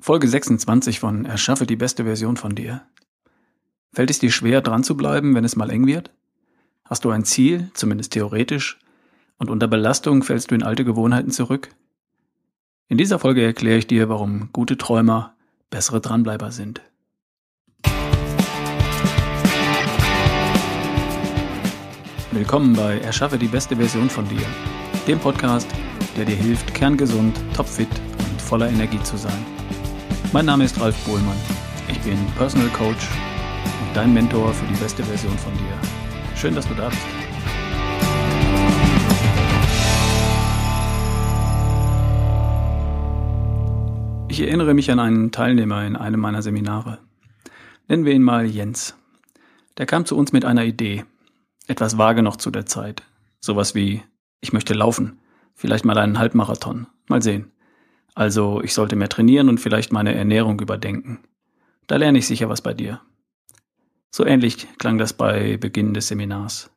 Folge 26 von Erschaffe die beste Version von dir. Fällt es dir schwer, dran zu bleiben, wenn es mal eng wird? Hast du ein Ziel, zumindest theoretisch, und unter Belastung fällst du in alte Gewohnheiten zurück? In dieser Folge erkläre ich dir, warum gute Träumer bessere Dranbleiber sind. Willkommen bei Erschaffe die beste Version von dir, dem Podcast, der dir hilft, kerngesund, topfit und voller Energie zu sein. Mein Name ist Ralf Bohlmann. Ich bin Personal Coach und dein Mentor für die beste Version von dir. Schön, dass du da bist. Ich erinnere mich an einen Teilnehmer in einem meiner Seminare. Nennen wir ihn mal Jens. Der kam zu uns mit einer Idee. Etwas vage noch zu der Zeit. Sowas wie, ich möchte laufen. Vielleicht mal einen Halbmarathon. Mal sehen. Also ich sollte mehr trainieren und vielleicht meine Ernährung überdenken. Da lerne ich sicher was bei dir. So ähnlich klang das bei Beginn des Seminars.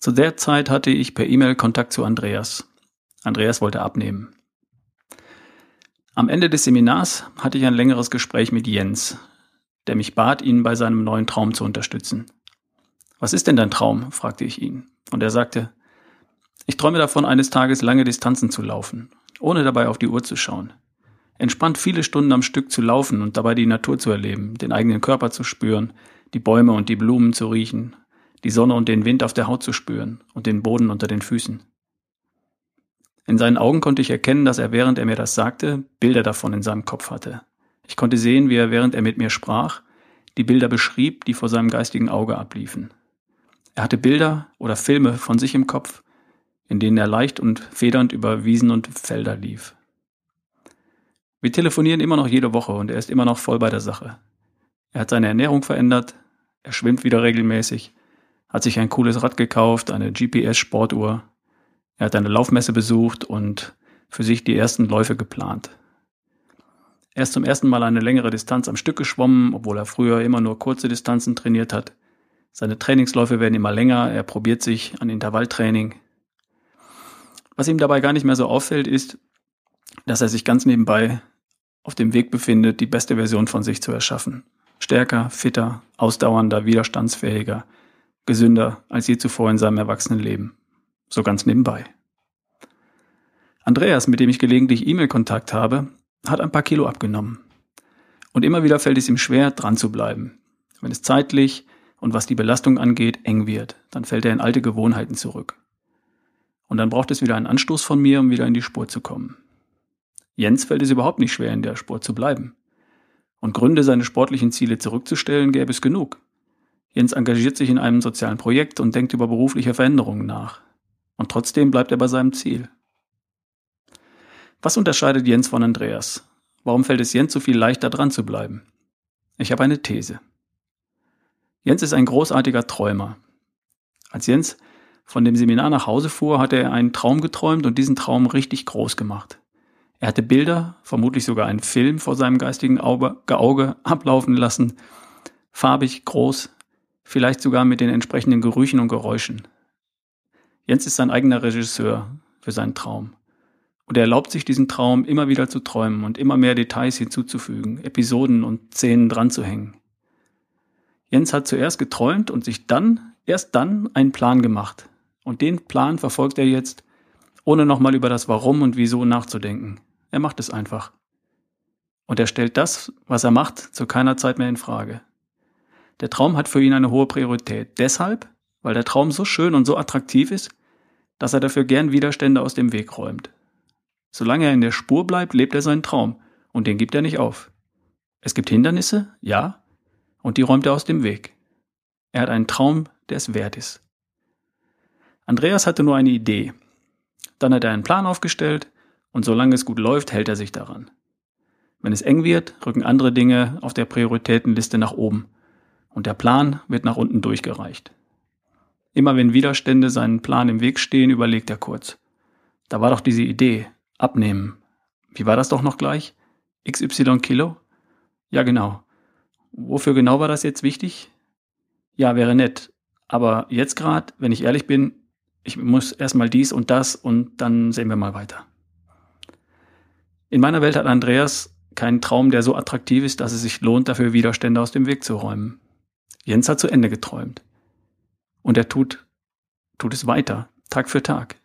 Zu der Zeit hatte ich per E-Mail Kontakt zu Andreas. Andreas wollte abnehmen. Am Ende des Seminars hatte ich ein längeres Gespräch mit Jens, der mich bat, ihn bei seinem neuen Traum zu unterstützen. Was ist denn dein Traum? fragte ich ihn. Und er sagte, ich träume davon, eines Tages lange Distanzen zu laufen ohne dabei auf die Uhr zu schauen. Entspannt viele Stunden am Stück zu laufen und dabei die Natur zu erleben, den eigenen Körper zu spüren, die Bäume und die Blumen zu riechen, die Sonne und den Wind auf der Haut zu spüren und den Boden unter den Füßen. In seinen Augen konnte ich erkennen, dass er, während er mir das sagte, Bilder davon in seinem Kopf hatte. Ich konnte sehen, wie er, während er mit mir sprach, die Bilder beschrieb, die vor seinem geistigen Auge abliefen. Er hatte Bilder oder Filme von sich im Kopf, in denen er leicht und federnd über Wiesen und Felder lief. Wir telefonieren immer noch jede Woche und er ist immer noch voll bei der Sache. Er hat seine Ernährung verändert, er schwimmt wieder regelmäßig, hat sich ein cooles Rad gekauft, eine GPS-Sportuhr, er hat eine Laufmesse besucht und für sich die ersten Läufe geplant. Er ist zum ersten Mal eine längere Distanz am Stück geschwommen, obwohl er früher immer nur kurze Distanzen trainiert hat. Seine Trainingsläufe werden immer länger, er probiert sich an Intervalltraining. Was ihm dabei gar nicht mehr so auffällt, ist, dass er sich ganz nebenbei auf dem Weg befindet, die beste Version von sich zu erschaffen. Stärker, fitter, ausdauernder, widerstandsfähiger, gesünder als je zuvor in seinem Erwachsenenleben. So ganz nebenbei. Andreas, mit dem ich gelegentlich E-Mail-Kontakt habe, hat ein paar Kilo abgenommen. Und immer wieder fällt es ihm schwer, dran zu bleiben. Wenn es zeitlich und was die Belastung angeht, eng wird, dann fällt er in alte Gewohnheiten zurück. Und dann braucht es wieder einen Anstoß von mir, um wieder in die Spur zu kommen. Jens fällt es überhaupt nicht schwer, in der Spur zu bleiben. Und Gründe, seine sportlichen Ziele zurückzustellen, gäbe es genug. Jens engagiert sich in einem sozialen Projekt und denkt über berufliche Veränderungen nach. Und trotzdem bleibt er bei seinem Ziel. Was unterscheidet Jens von Andreas? Warum fällt es Jens so viel leichter dran zu bleiben? Ich habe eine These. Jens ist ein großartiger Träumer. Als Jens von dem Seminar nach Hause fuhr, hatte er einen Traum geträumt und diesen Traum richtig groß gemacht. Er hatte Bilder, vermutlich sogar einen Film vor seinem geistigen Auge, ablaufen lassen, farbig, groß, vielleicht sogar mit den entsprechenden Gerüchen und Geräuschen. Jens ist sein eigener Regisseur für seinen Traum. Und er erlaubt sich diesen Traum immer wieder zu träumen und immer mehr Details hinzuzufügen, Episoden und Szenen dran zu hängen. Jens hat zuerst geträumt und sich dann, erst dann, einen Plan gemacht, und den Plan verfolgt er jetzt, ohne nochmal über das Warum und Wieso nachzudenken. Er macht es einfach. Und er stellt das, was er macht, zu keiner Zeit mehr in Frage. Der Traum hat für ihn eine hohe Priorität. Deshalb, weil der Traum so schön und so attraktiv ist, dass er dafür gern Widerstände aus dem Weg räumt. Solange er in der Spur bleibt, lebt er seinen Traum und den gibt er nicht auf. Es gibt Hindernisse, ja, und die räumt er aus dem Weg. Er hat einen Traum, der es wert ist. Andreas hatte nur eine Idee. Dann hat er einen Plan aufgestellt und solange es gut läuft, hält er sich daran. Wenn es eng wird, rücken andere Dinge auf der Prioritätenliste nach oben und der Plan wird nach unten durchgereicht. Immer wenn Widerstände seinen Plan im Weg stehen, überlegt er kurz. Da war doch diese Idee, abnehmen. Wie war das doch noch gleich? XY Kilo? Ja, genau. Wofür genau war das jetzt wichtig? Ja, wäre nett. Aber jetzt gerade, wenn ich ehrlich bin, ich muss erstmal dies und das und dann sehen wir mal weiter. In meiner Welt hat Andreas keinen Traum, der so attraktiv ist, dass es sich lohnt, dafür Widerstände aus dem Weg zu räumen. Jens hat zu Ende geträumt. Und er tut, tut es weiter, Tag für Tag.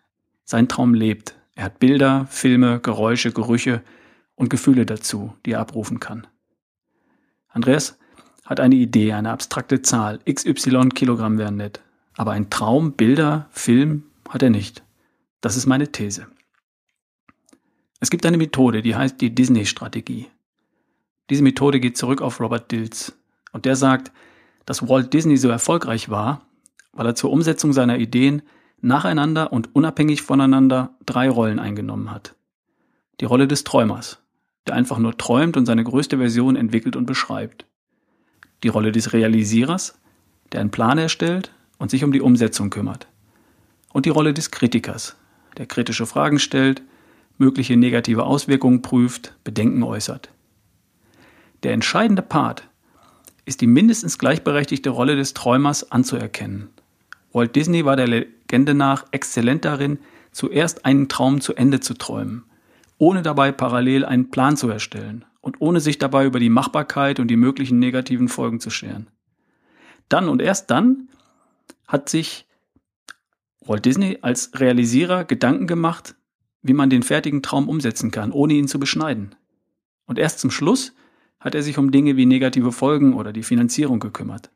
Sein Traum lebt. Er hat Bilder, Filme, Geräusche, Gerüche und Gefühle dazu, die er abrufen kann. Andreas hat eine Idee, eine abstrakte Zahl. XY Kilogramm wären nett. Aber ein Traum, Bilder, Film hat er nicht. Das ist meine These. Es gibt eine Methode, die heißt die Disney-Strategie. Diese Methode geht zurück auf Robert Dills. Und der sagt, dass Walt Disney so erfolgreich war, weil er zur Umsetzung seiner Ideen nacheinander und unabhängig voneinander drei Rollen eingenommen hat. Die Rolle des Träumers, der einfach nur träumt und seine größte Version entwickelt und beschreibt. Die Rolle des Realisierers, der einen Plan erstellt und sich um die Umsetzung kümmert. Und die Rolle des Kritikers, der kritische Fragen stellt, mögliche negative Auswirkungen prüft, Bedenken äußert. Der entscheidende Part ist die mindestens gleichberechtigte Rolle des Träumers anzuerkennen. Walt Disney war der Legende nach exzellent darin, zuerst einen Traum zu Ende zu träumen, ohne dabei parallel einen Plan zu erstellen und ohne sich dabei über die Machbarkeit und die möglichen negativen Folgen zu scheren. Dann und erst dann hat sich Walt Disney als Realisierer Gedanken gemacht, wie man den fertigen Traum umsetzen kann, ohne ihn zu beschneiden. Und erst zum Schluss hat er sich um Dinge wie negative Folgen oder die Finanzierung gekümmert.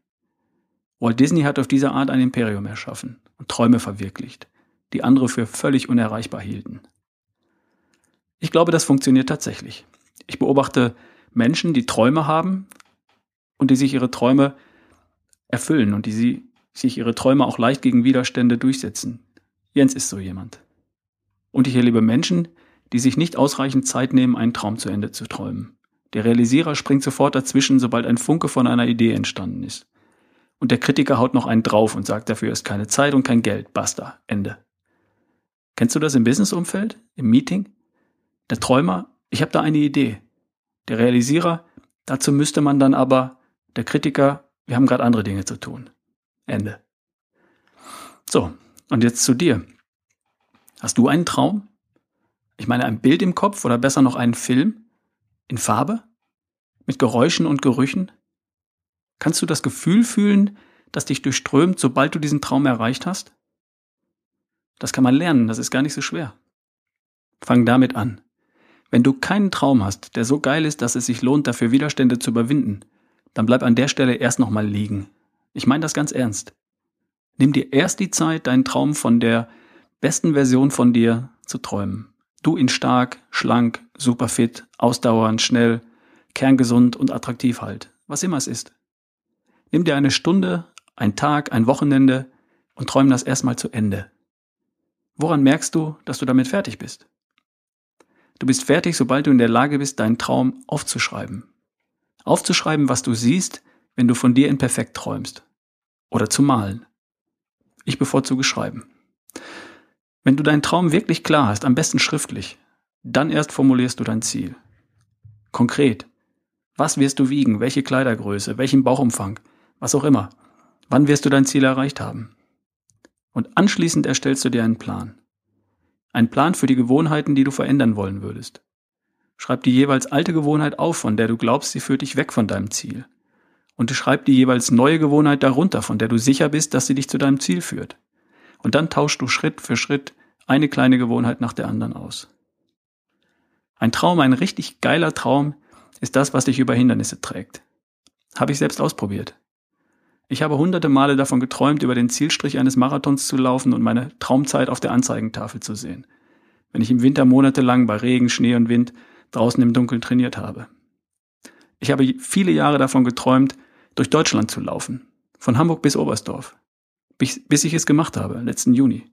Walt Disney hat auf diese Art ein Imperium erschaffen und Träume verwirklicht, die andere für völlig unerreichbar hielten. Ich glaube, das funktioniert tatsächlich. Ich beobachte Menschen, die Träume haben und die sich ihre Träume erfüllen und die sie, sich ihre Träume auch leicht gegen Widerstände durchsetzen. Jens ist so jemand. Und ich erlebe Menschen, die sich nicht ausreichend Zeit nehmen, einen Traum zu Ende zu träumen. Der Realisierer springt sofort dazwischen, sobald ein Funke von einer Idee entstanden ist. Und der Kritiker haut noch einen drauf und sagt, dafür ist keine Zeit und kein Geld. Basta. Ende. Kennst du das im Businessumfeld? Im Meeting? Der Träumer, ich habe da eine Idee. Der Realisierer, dazu müsste man dann aber, der Kritiker, wir haben gerade andere Dinge zu tun. Ende. So, und jetzt zu dir. Hast du einen Traum? Ich meine, ein Bild im Kopf oder besser noch einen Film? In Farbe? Mit Geräuschen und Gerüchen? Kannst du das Gefühl fühlen, das dich durchströmt, sobald du diesen Traum erreicht hast? Das kann man lernen, das ist gar nicht so schwer. Fang damit an. Wenn du keinen Traum hast, der so geil ist, dass es sich lohnt, dafür Widerstände zu überwinden, dann bleib an der Stelle erst nochmal liegen. Ich meine das ganz ernst. Nimm dir erst die Zeit, deinen Traum von der besten Version von dir zu träumen. Du ihn stark, schlank, super fit, ausdauernd, schnell, kerngesund und attraktiv halt. Was immer es ist. Nimm dir eine Stunde, ein Tag, ein Wochenende und träum das erstmal zu Ende. Woran merkst du, dass du damit fertig bist? Du bist fertig, sobald du in der Lage bist, deinen Traum aufzuschreiben. Aufzuschreiben, was du siehst, wenn du von dir in perfekt träumst. Oder zu malen. Ich bevorzuge schreiben. Wenn du deinen Traum wirklich klar hast, am besten schriftlich, dann erst formulierst du dein Ziel. Konkret. Was wirst du wiegen? Welche Kleidergröße? Welchen Bauchumfang? was auch immer. Wann wirst du dein Ziel erreicht haben? Und anschließend erstellst du dir einen Plan. Ein Plan für die Gewohnheiten, die du verändern wollen würdest. Schreib die jeweils alte Gewohnheit auf, von der du glaubst, sie führt dich weg von deinem Ziel. Und schreib die jeweils neue Gewohnheit darunter, von der du sicher bist, dass sie dich zu deinem Ziel führt. Und dann tauschst du Schritt für Schritt eine kleine Gewohnheit nach der anderen aus. Ein Traum, ein richtig geiler Traum, ist das, was dich über Hindernisse trägt. Habe ich selbst ausprobiert. Ich habe hunderte Male davon geträumt, über den Zielstrich eines Marathons zu laufen und meine Traumzeit auf der Anzeigentafel zu sehen, wenn ich im Winter monatelang bei Regen, Schnee und Wind draußen im Dunkeln trainiert habe. Ich habe viele Jahre davon geträumt, durch Deutschland zu laufen, von Hamburg bis Oberstdorf, bis, ich es gemacht habe, letzten Juni.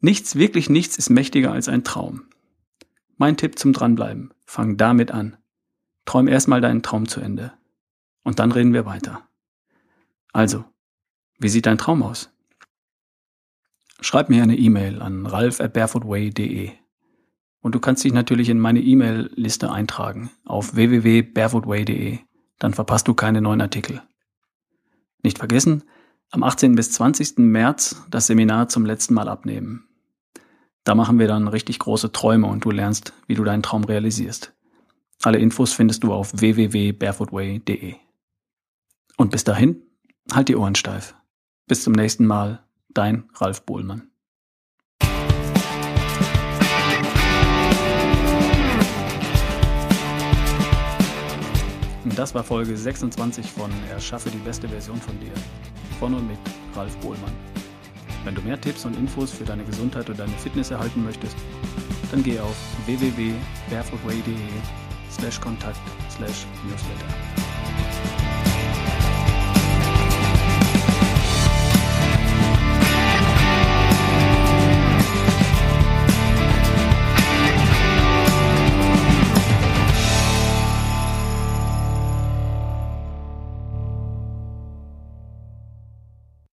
Nichts, wirklich nichts ist mächtiger als ein Traum. Mein Tipp zum Dranbleiben, fang damit an. Träum erstmal deinen Traum zu Ende. Und dann reden wir weiter. Also, wie sieht dein Traum aus? Schreib mir eine E-Mail an ralf@barefootway.de. Und du kannst dich natürlich in meine E-Mail-Liste eintragen auf www.barefootway.de. Dann verpasst du keine neuen Artikel. Nicht vergessen, am 18. bis 20. März das Seminar zum letzten Mal abnehmen. Da machen wir dann richtig große Träume und du lernst, wie du deinen Traum realisierst. Alle Infos findest du auf www.barefootway.de. Und bis dahin, halt die Ohren steif. Bis zum nächsten Mal, dein Ralf Bohlmann. Das war Folge 26 von Erschaffe die beste Version von dir. Von und mit Ralf Bohlmann. Wenn du mehr Tipps und Infos für deine Gesundheit und deine Fitness erhalten möchtest, dann geh auf www.barefootway.de slash kontakt slash newsletter.